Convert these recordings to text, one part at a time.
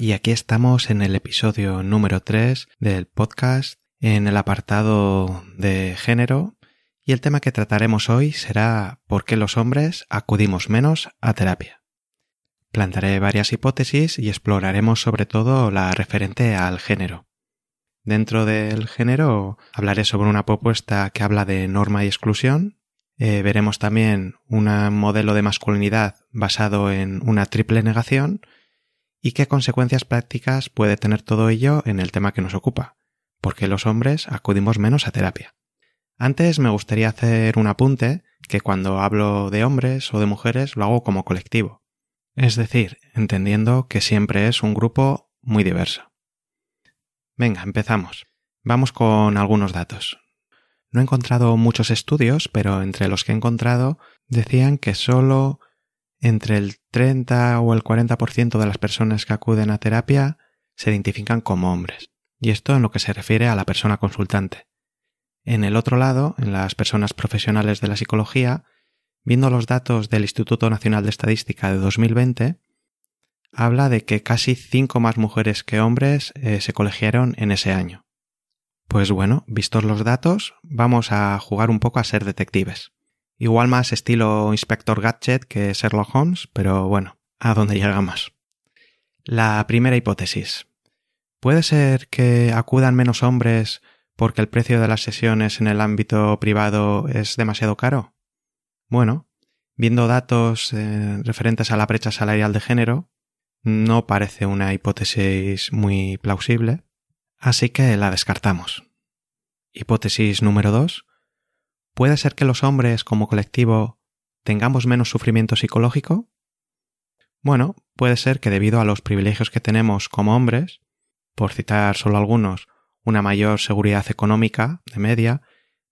y aquí estamos en el episodio número 3 del podcast, en el apartado de género, y el tema que trataremos hoy será ¿por qué los hombres acudimos menos a terapia? Plantaré varias hipótesis y exploraremos sobre todo la referente al género. Dentro del género hablaré sobre una propuesta que habla de norma y exclusión, eh, veremos también un modelo de masculinidad basado en una triple negación, y qué consecuencias prácticas puede tener todo ello en el tema que nos ocupa, porque los hombres acudimos menos a terapia. Antes me gustaría hacer un apunte que cuando hablo de hombres o de mujeres lo hago como colectivo, es decir, entendiendo que siempre es un grupo muy diverso. Venga, empezamos. Vamos con algunos datos. No he encontrado muchos estudios, pero entre los que he encontrado decían que solo entre el 30 o el 40% de las personas que acuden a terapia se identifican como hombres. Y esto en lo que se refiere a la persona consultante. En el otro lado, en las personas profesionales de la psicología, viendo los datos del Instituto Nacional de Estadística de 2020, habla de que casi 5 más mujeres que hombres eh, se colegiaron en ese año. Pues bueno, vistos los datos, vamos a jugar un poco a ser detectives. Igual más estilo Inspector Gadget que Sherlock Holmes, pero bueno, a dónde llegamos. La primera hipótesis. ¿Puede ser que acudan menos hombres porque el precio de las sesiones en el ámbito privado es demasiado caro? Bueno, viendo datos eh, referentes a la brecha salarial de género, no parece una hipótesis muy plausible, así que la descartamos. Hipótesis número 2. ¿Puede ser que los hombres como colectivo tengamos menos sufrimiento psicológico? Bueno, puede ser que debido a los privilegios que tenemos como hombres, por citar solo algunos, una mayor seguridad económica de media,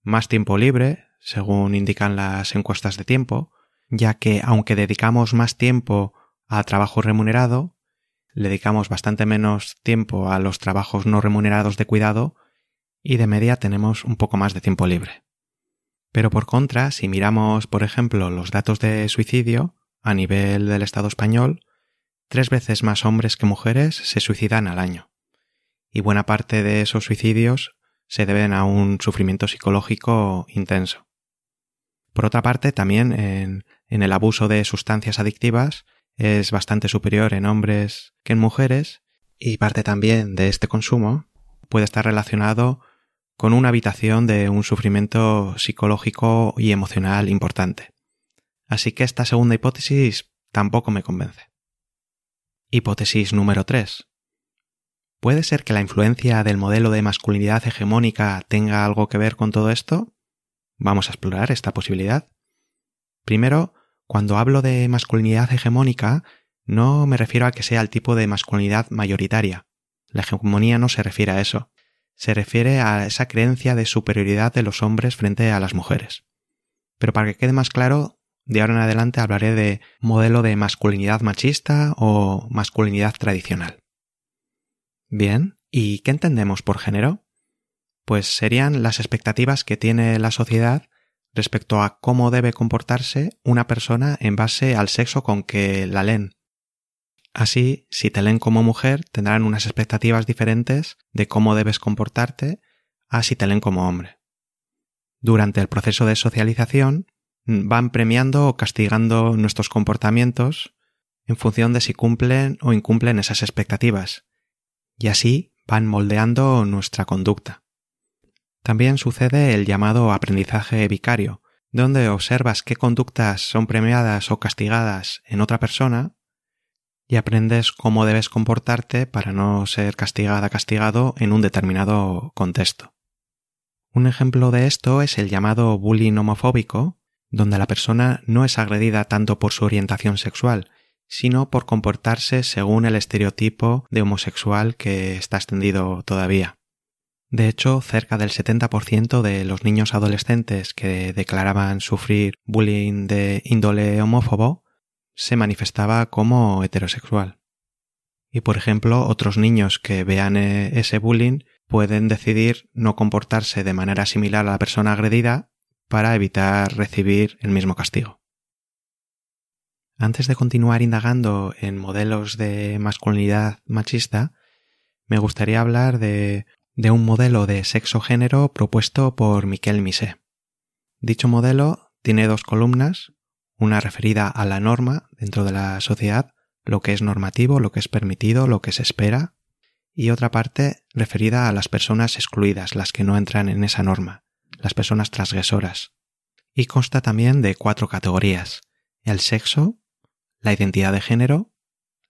más tiempo libre, según indican las encuestas de tiempo, ya que aunque dedicamos más tiempo a trabajo remunerado, le dedicamos bastante menos tiempo a los trabajos no remunerados de cuidado y de media tenemos un poco más de tiempo libre. Pero por contra, si miramos, por ejemplo, los datos de suicidio a nivel del Estado español, tres veces más hombres que mujeres se suicidan al año. Y buena parte de esos suicidios se deben a un sufrimiento psicológico intenso. Por otra parte, también en, el abuso de sustancias adictivas es bastante superior en hombres que en mujeres y parte también de este consumo puede estar relacionado con una habitación de un sufrimiento psicológico y emocional importante. Así que esta segunda hipótesis tampoco me convence. Hipótesis número 3. ¿Puede ser que la influencia del modelo de masculinidad hegemónica tenga algo que ver con todo esto? Vamos a explorar esta posibilidad. Primero, cuando hablo de masculinidad hegemónica, no me refiero a que sea el tipo de masculinidad mayoritaria. La hegemonía no se refiere a eso se refiere a esa creencia de superioridad de los hombres frente a las mujeres. Pero para que quede más claro, de ahora en adelante hablaré de modelo de masculinidad machista o masculinidad tradicional. Bien, ¿y qué entendemos por género? Pues serían las expectativas que tiene la sociedad respecto a cómo debe comportarse una persona en base al sexo con que la leen. Así, si te leen como mujer, tendrán unas expectativas diferentes de cómo debes comportarte a si te leen como hombre. Durante el proceso de socialización, van premiando o castigando nuestros comportamientos en función de si cumplen o incumplen esas expectativas, y así van moldeando nuestra conducta. También sucede el llamado aprendizaje vicario, donde observas qué conductas son premiadas o castigadas en otra persona y aprendes cómo debes comportarte para no ser castigada castigado en un determinado contexto. Un ejemplo de esto es el llamado bullying homofóbico, donde la persona no es agredida tanto por su orientación sexual, sino por comportarse según el estereotipo de homosexual que está extendido todavía. De hecho, cerca del 70% de los niños adolescentes que declaraban sufrir bullying de índole homófobo se manifestaba como heterosexual. Y por ejemplo, otros niños que vean eh, ese bullying pueden decidir no comportarse de manera similar a la persona agredida para evitar recibir el mismo castigo. Antes de continuar indagando en modelos de masculinidad machista, me gustaría hablar de, de un modelo de sexo-género propuesto por Miquel Misé. Dicho modelo tiene dos columnas, una referida a la norma dentro de la sociedad, lo que es normativo, lo que es permitido, lo que se espera, y otra parte referida a las personas excluidas, las que no entran en esa norma, las personas transgresoras. Y consta también de cuatro categorías, el sexo, la identidad de género,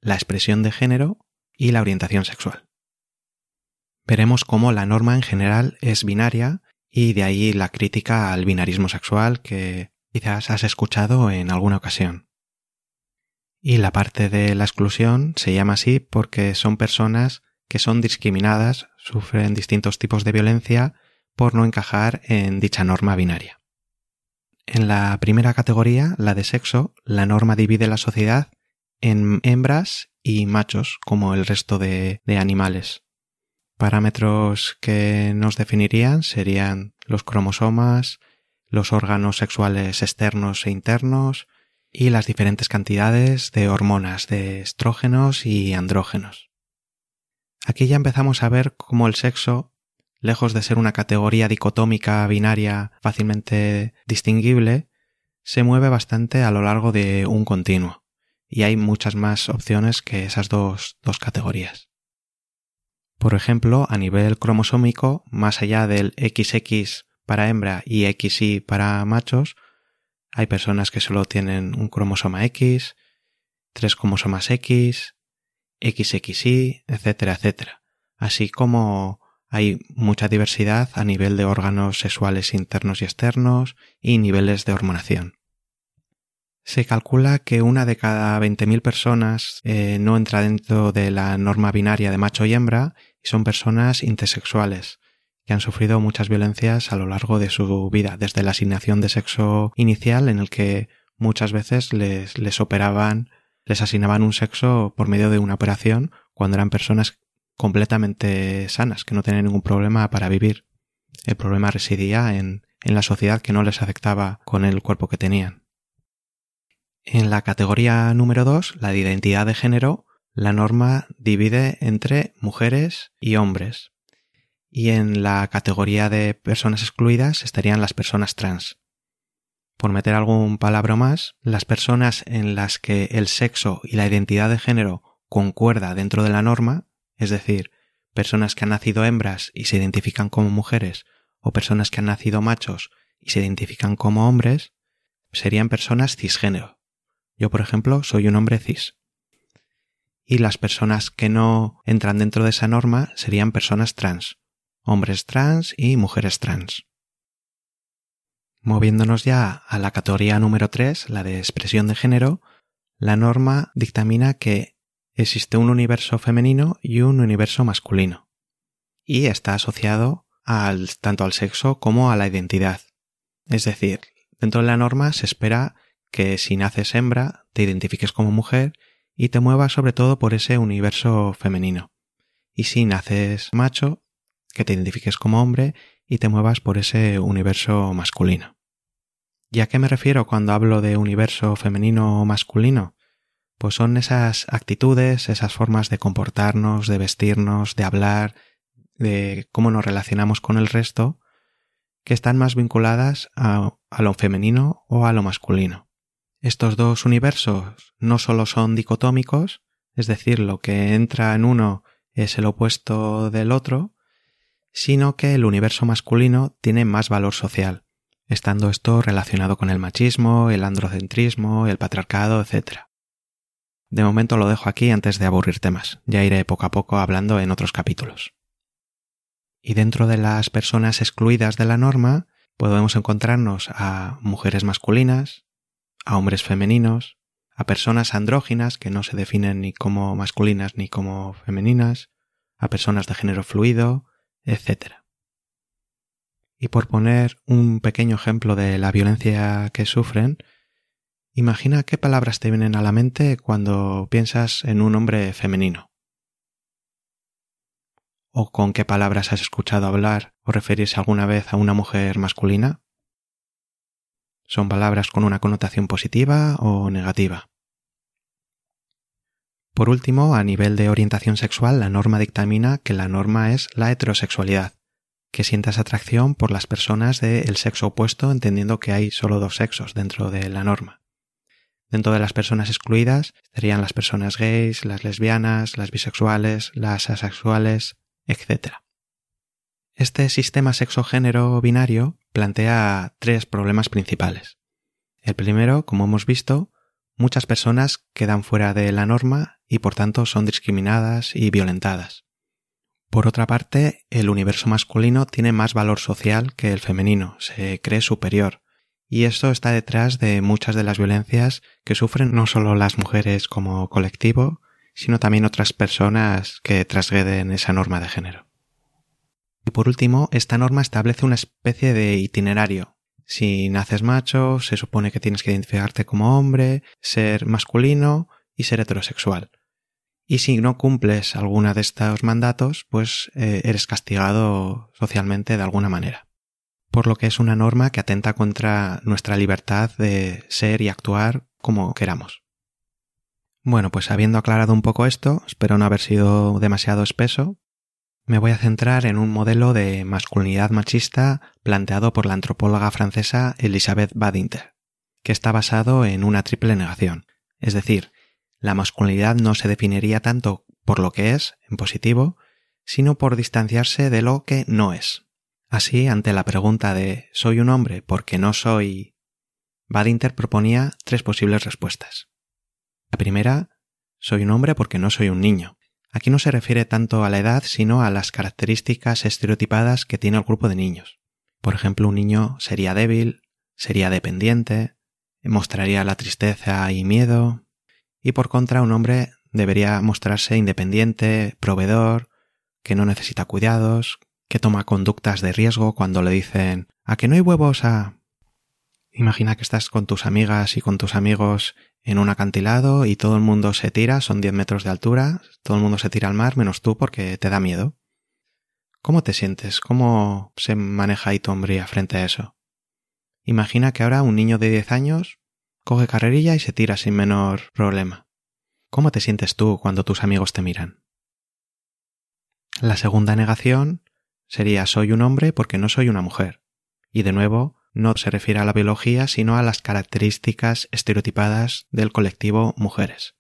la expresión de género y la orientación sexual. Veremos cómo la norma en general es binaria y de ahí la crítica al binarismo sexual que quizás has escuchado en alguna ocasión. Y la parte de la exclusión se llama así porque son personas que son discriminadas, sufren distintos tipos de violencia por no encajar en dicha norma binaria. En la primera categoría, la de sexo, la norma divide la sociedad en hembras y machos, como el resto de, animales. Parámetros que nos definirían serían los cromosomas, los órganos sexuales externos e internos y las diferentes cantidades de hormonas de estrógenos y andrógenos. Aquí ya empezamos a ver cómo el sexo lejos de ser una categoría dicotómica binaria fácilmente distinguible, se mueve bastante a lo largo de un continuo, y hay muchas más opciones que esas dos, dos categorías. Por ejemplo, a nivel cromosómico, más allá del XX para hembra y XY para machos, hay personas que solo tienen un cromosoma X, tres cromosomas X, XXY, etcétera, etcétera, así como hay mucha diversidad a nivel de órganos sexuales internos y externos y niveles de hormonación. Se calcula que una de cada 20.000 personas eh, no entra dentro de la norma binaria de macho y hembra y son personas intersexuales que han sufrido muchas violencias a lo largo de su vida, desde la asignación de sexo inicial en el que muchas veces les, les operaban, les asignaban un sexo por medio de una operación cuando eran personas completamente sanas, que no tenían ningún problema para vivir. El problema residía en, en la sociedad que no les afectaba con el cuerpo que tenían. En la categoría número 2, la de identidad de género, la norma divide entre mujeres y hombres. Y en la categoría de personas excluidas estarían las personas trans. Por meter algún palabra más, las personas en las que el sexo y la identidad de género concuerda dentro de la norma es decir, personas que han nacido hembras y se identifican como mujeres, o personas que han nacido machos y se identifican como hombres, serían personas cisgénero. Yo, por ejemplo, soy un hombre cis. Y las personas que no entran dentro de esa norma serían personas trans, hombres trans y mujeres trans. Moviéndonos ya a la categoría número 3, la de expresión de género, la norma dictamina que existe un universo femenino y un universo masculino. Y está asociado al, tanto al sexo como a la identidad. Es decir, dentro de la norma se espera que si naces hembra te identifiques como mujer y te muevas sobre todo por ese universo femenino. Y si naces macho, que te identifiques como hombre y te muevas por ese universo masculino. ¿Y a qué me refiero cuando hablo de universo femenino o masculino? pues son esas actitudes, esas formas de comportarnos, de vestirnos, de hablar, de cómo nos relacionamos con el resto, que están más vinculadas a, lo femenino o a lo masculino. Estos dos universos no solo son dicotómicos, es decir, lo que entra en uno es el opuesto del otro, sino que el universo masculino tiene más valor social, estando esto relacionado con el machismo, el androcentrismo, el patriarcado, etc. De momento lo dejo aquí antes de aburrir temas. Ya iré poco a poco hablando en otros capítulos. Y dentro de las personas excluidas de la norma podemos encontrarnos a mujeres masculinas, a hombres femeninos, a personas andróginas que no se definen ni como masculinas ni como femeninas, a personas de género fluido, etc. Y por poner un pequeño ejemplo de la violencia que sufren, imagina qué palabras te vienen a la mente cuando piensas en un hombre femenino. ¿O con qué palabras has escuchado hablar o referirse alguna vez a una mujer masculina? ¿Son palabras con una connotación positiva o negativa? Por último, a nivel de orientación sexual, la norma dictamina que la norma es la heterosexualidad, que sientas atracción por las personas del sexo opuesto, entendiendo que hay solo dos sexos dentro de la norma. Dentro de las personas excluidas estarían las personas gays, las lesbianas, las bisexuales, las asexuales, etc. Este sistema sexo-género binario plantea tres problemas principales. El primero, como hemos visto, muchas personas quedan fuera de la norma y por tanto son discriminadas y violentadas. Por otra parte, el universo masculino tiene más valor social que el femenino, se cree superior, y esto está detrás de muchas de las violencias que sufren no solo las mujeres como colectivo, sino también otras personas que trasgreden esa norma de género. Y por último, esta norma establece una especie de itinerario. Si naces macho, se supone que tienes que identificarte como hombre, ser masculino y ser heterosexual. Y si no cumples alguna de estos mandatos, pues eh, eres castigado socialmente de alguna manera. Por lo que es una norma que atenta contra nuestra libertad de ser y actuar como queramos. Bueno, pues habiendo aclarado un poco esto, espero no haber sido demasiado espeso, me voy a centrar en un modelo de masculinidad machista planteado por la antropóloga francesa Elisabeth Badinter, que está basado en una triple negación. Es decir, la masculinidad no se definiría tanto por lo que es, en positivo, sino por distanciarse de lo que no es. Así, ante la pregunta de ¿soy un hombre porque no soy? Badinter proponía tres posibles respuestas. La primera, soy un hombre porque no soy un niño. Aquí no se refiere tanto a la edad, sino a las características estereotipadas que tiene el grupo de niños. Por ejemplo, un niño sería débil, sería dependiente, mostraría la tristeza y miedo, y por contra un hombre debería mostrarse independiente, proveedor, que no necesita cuidados, que toma conductas de riesgo cuando le dicen ¿a que no hay huevos a... Imagina que estás con tus amigas y con tus amigos en un acantilado y todo el mundo se tira, son 10 metros de altura, todo el mundo se tira al mar menos tú porque te da miedo. ¿Cómo te sientes? ¿Cómo se maneja ahí tu hombría frente a eso? Imagina que ahora un niño de 10 años coge carrerilla y se tira sin menor problema. ¿Cómo te sientes tú cuando tus amigos te miran? La segunda negación sería soy un hombre porque no soy una mujer. Y de nuevo, no se refiere a la biología, sino a las características estereotipadas del colectivo mujeres.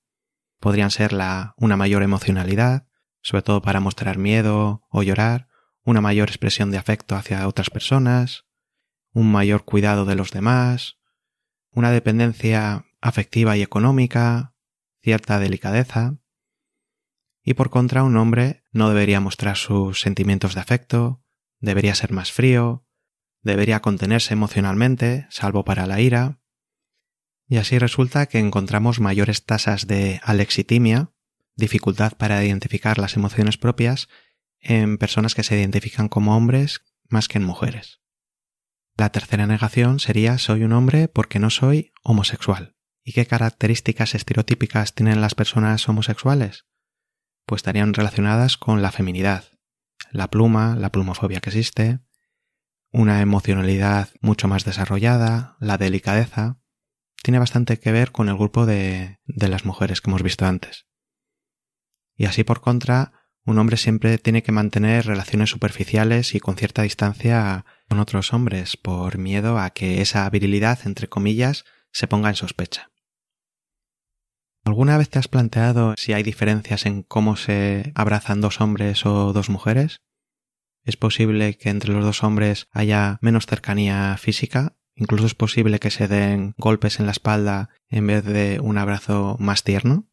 Podrían ser la, una mayor emocionalidad, sobre todo para mostrar miedo o llorar, una mayor expresión de afecto hacia otras personas, un mayor cuidado de los demás, una dependencia afectiva y económica, cierta delicadeza, y por contra un hombre no debería mostrar sus sentimientos de afecto, debería ser más frío, debería contenerse emocionalmente, salvo para la ira, y así resulta que encontramos mayores tasas de alexitimia, dificultad para identificar las emociones propias, en personas que se identifican como hombres más que en mujeres. La tercera negación sería soy un hombre porque no soy homosexual. ¿Y qué características estereotípicas tienen las personas homosexuales? Pues estarían relacionadas con la feminidad, la pluma, la plumofobia que existe, una emocionalidad mucho más desarrollada, la delicadeza, tiene bastante que ver con el grupo de, de las mujeres que hemos visto antes. Y así por contra, un hombre siempre tiene que mantener relaciones superficiales y con cierta distancia con otros hombres por miedo a que esa virilidad, entre comillas, se ponga en sospecha. ¿Alguna vez te has planteado si hay diferencias en cómo se abrazan dos hombres o dos mujeres? Es posible que entre los dos hombres haya menos cercanía física, incluso es posible que se den golpes en la espalda en vez de un abrazo más tierno.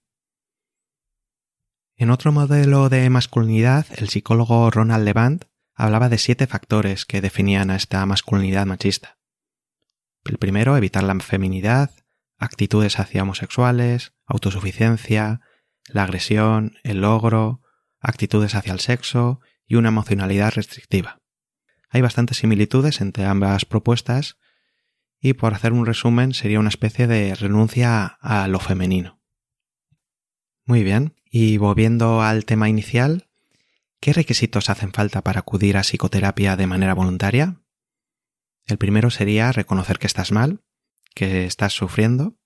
En otro modelo de masculinidad, el psicólogo Ronald Levant hablaba de siete factores que definían a esta masculinidad machista. El primero, evitar la feminidad, actitudes hacia homosexuales, autosuficiencia, la agresión, el logro, actitudes hacia el sexo y una emocionalidad restrictiva. Hay bastantes similitudes entre ambas propuestas y por hacer un resumen sería una especie de renuncia a lo femenino. Muy bien, y volviendo al tema inicial, ¿qué requisitos hacen falta para acudir a psicoterapia de manera voluntaria? El primero sería reconocer que estás mal, que estás sufriendo,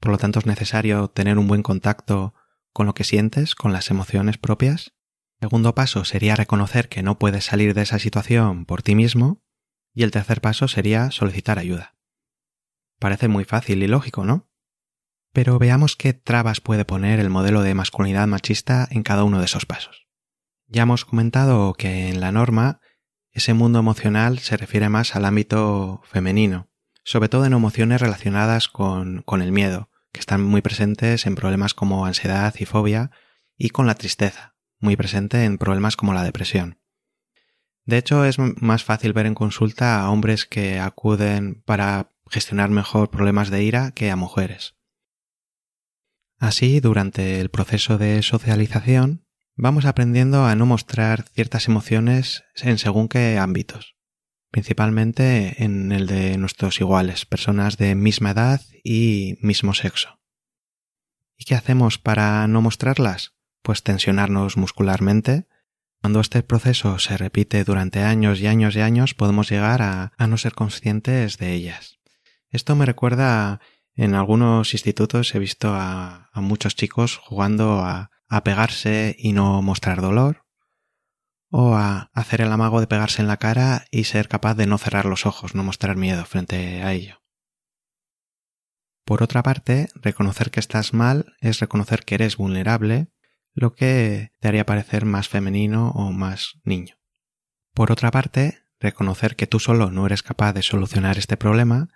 por lo tanto es necesario tener un buen contacto con lo que sientes, con las emociones propias. Segundo paso sería reconocer que no puedes salir de esa situación por ti mismo. Y el tercer paso sería solicitar ayuda. Parece muy fácil y lógico, ¿no? Pero veamos qué trabas puede poner el modelo de masculinidad machista en cada uno de esos pasos. Ya hemos comentado que en la norma ese mundo emocional se refiere más al ámbito femenino, sobre todo en emociones relacionadas con, con el miedo, que están muy presentes en problemas como ansiedad y fobia, y con la tristeza, muy presente en problemas como la depresión. De hecho, es más fácil ver en consulta a hombres que acuden para gestionar mejor problemas de ira que a mujeres. Así, durante el proceso de socialización, vamos aprendiendo a no mostrar ciertas emociones en según qué ámbitos principalmente en el de nuestros iguales, personas de misma edad y mismo sexo. ¿Y qué hacemos para no mostrarlas? Pues tensionarnos muscularmente. Cuando este proceso se repite durante años y años y años, podemos llegar a, no ser conscientes de ellas. Esto me recuerda en algunos institutos he visto a, muchos chicos jugando a, pegarse y no mostrar dolor, o a hacer el amago de pegarse en la cara y ser capaz de no cerrar los ojos, no mostrar miedo frente a ello. Por otra parte, reconocer que estás mal es reconocer que eres vulnerable, lo que te haría parecer más femenino o más niño. Por otra parte, reconocer que tú solo no eres capaz de solucionar este problema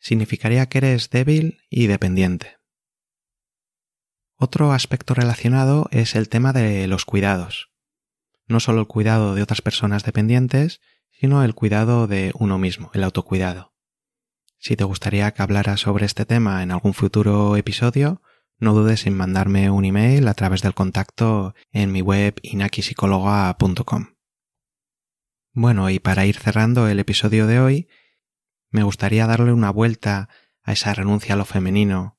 significaría que eres débil y dependiente. Otro aspecto relacionado es el tema de los cuidados no solo el cuidado de otras personas dependientes, sino el cuidado de uno mismo, el autocuidado. Si te gustaría que hablara sobre este tema en algún futuro episodio, no dudes en mandarme un email a través del contacto en mi web inakisicologa.com. Bueno, y para ir cerrando el episodio de hoy, me gustaría darle una vuelta a esa renuncia a lo femenino,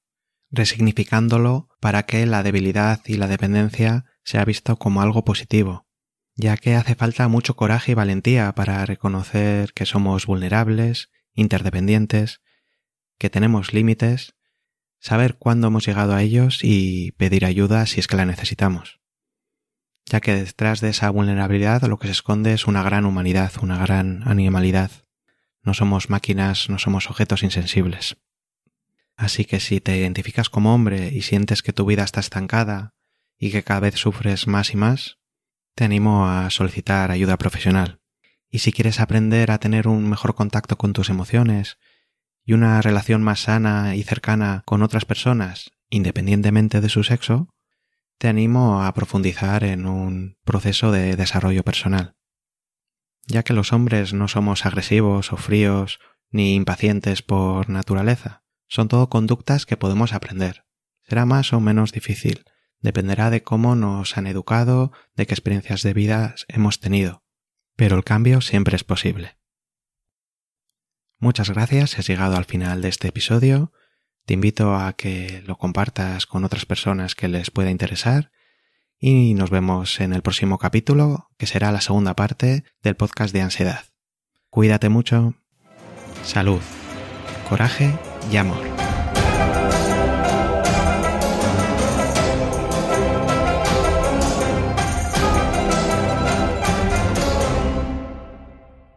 resignificándolo para que la debilidad y la dependencia sea visto como algo positivo, ya que hace falta mucho coraje y valentía para reconocer que somos vulnerables, interdependientes, que tenemos límites, saber cuándo hemos llegado a ellos y pedir ayuda si es que la necesitamos. Ya que detrás de esa vulnerabilidad lo que se esconde es una gran humanidad, una gran animalidad. No somos máquinas, no somos objetos insensibles. Así que si te identificas como hombre y sientes que tu vida está estancada y que cada vez sufres más y más, te animo a solicitar ayuda profesional. Y si quieres aprender a tener un mejor contacto con tus emociones y una relación más sana y cercana con otras personas, independientemente de su sexo, te animo a profundizar en un proceso de desarrollo personal. Ya que los hombres no somos agresivos o fríos ni impacientes por naturaleza, son todo conductas que podemos aprender. Será más o menos difícil, dependerá de cómo nos han educado, de qué experiencias de vida hemos tenido, pero el cambio siempre es posible. Muchas gracias has llegado al final de este episodio. Te invito a que lo compartas con otras personas que les pueda interesar y nos vemos en el próximo capítulo, que será la segunda parte del podcast de ansiedad. Cuídate mucho. Salud, coraje y amor.